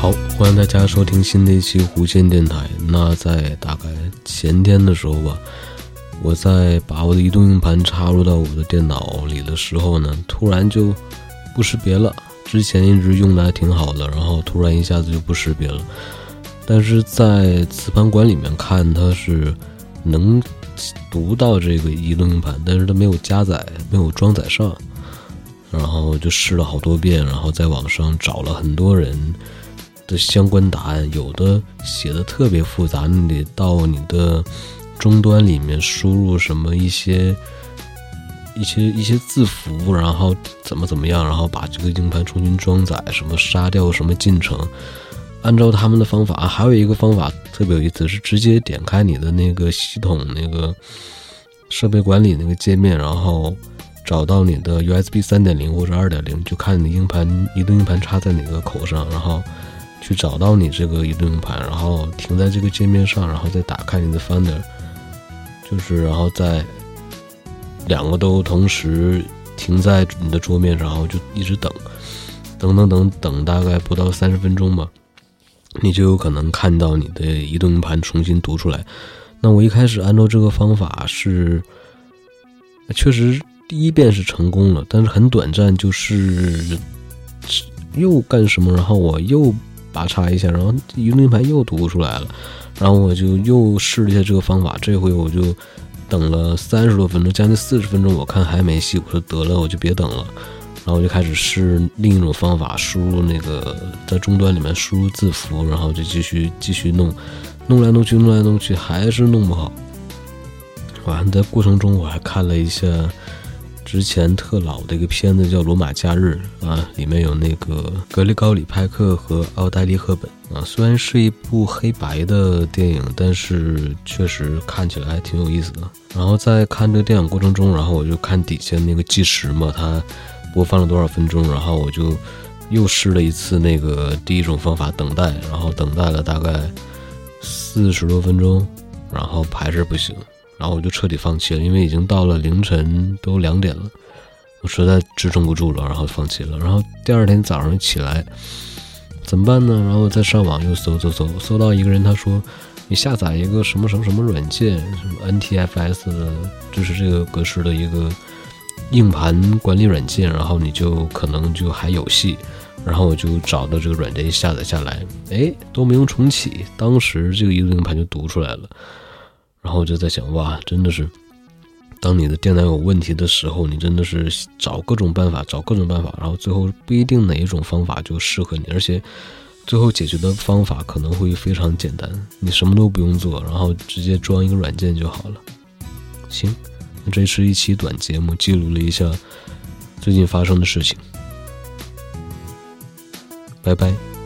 好，欢迎大家收听新的一期无线电台。那在大概前天的时候吧，我在把我的移动硬盘插入到我的电脑里的时候呢，突然就不识别了。之前一直用的还挺好的，然后突然一下子就不识别了。但是在磁盘管里面看，它是能读到这个移动硬盘，但是它没有加载，没有装载上。然后就试了好多遍，然后在网上找了很多人的相关答案，有的写的特别复杂，你得到你的终端里面输入什么一些。一些一些字符，然后怎么怎么样，然后把这个硬盘重新装载，什么杀掉什么进程，按照他们的方法。还有一个方法特别有意思，是直接点开你的那个系统那个设备管理那个界面，然后找到你的 USB 三点零或者二点零，就看你的硬盘移动硬盘插在哪个口上，然后去找到你这个移动硬盘，然后停在这个界面上，然后再打开你的 Finder，就是然后再。两个都同时停在你的桌面上，然后就一直等，等等等等，大概不到三十分钟吧，你就有可能看到你的移动硬盘重新读出来。那我一开始按照这个方法是，确实第一遍是成功了，但是很短暂，就是又干什么，然后我又拔插一下，然后移动硬盘又读出来了，然后我就又试了一下这个方法，这回我就。等了三十多分钟，将近四十分钟，我看还没戏，我说得了，我就别等了，然后我就开始试另一种方法，输入那个在终端里面输入字符，然后就继续继续弄，弄来弄去，弄来弄去，还是弄不好。完，在过程中我还看了一下。之前特老的一个片子叫《罗马假日》啊，里面有那个格里高里·派克和奥黛丽·赫本啊。虽然是一部黑白的电影，但是确实看起来还挺有意思的。然后在看这个电影过程中，然后我就看底下那个计时嘛，它播放了多少分钟，然后我就又试了一次那个第一种方法等待，然后等待了大概四十多分钟，然后还是不行。然后我就彻底放弃了，因为已经到了凌晨都两点了，我实在支撑不住了，然后放弃了。然后第二天早上起来怎么办呢？然后再上网又搜搜搜，搜到一个人他说，你下载一个什么什么什么软件，什么 NTFS 的，就是这个格式的一个硬盘管理软件，然后你就可能就还有戏。然后我就找到这个软件一下载下来，哎，都没用重启，当时这个移动硬盘就读出来了。然后就在想，哇，真的是，当你的电脑有问题的时候，你真的是找各种办法，找各种办法，然后最后不一定哪一种方法就适合你，而且最后解决的方法可能会非常简单，你什么都不用做，然后直接装一个软件就好了。行，这是一期短节目，记录了一下最近发生的事情。拜拜。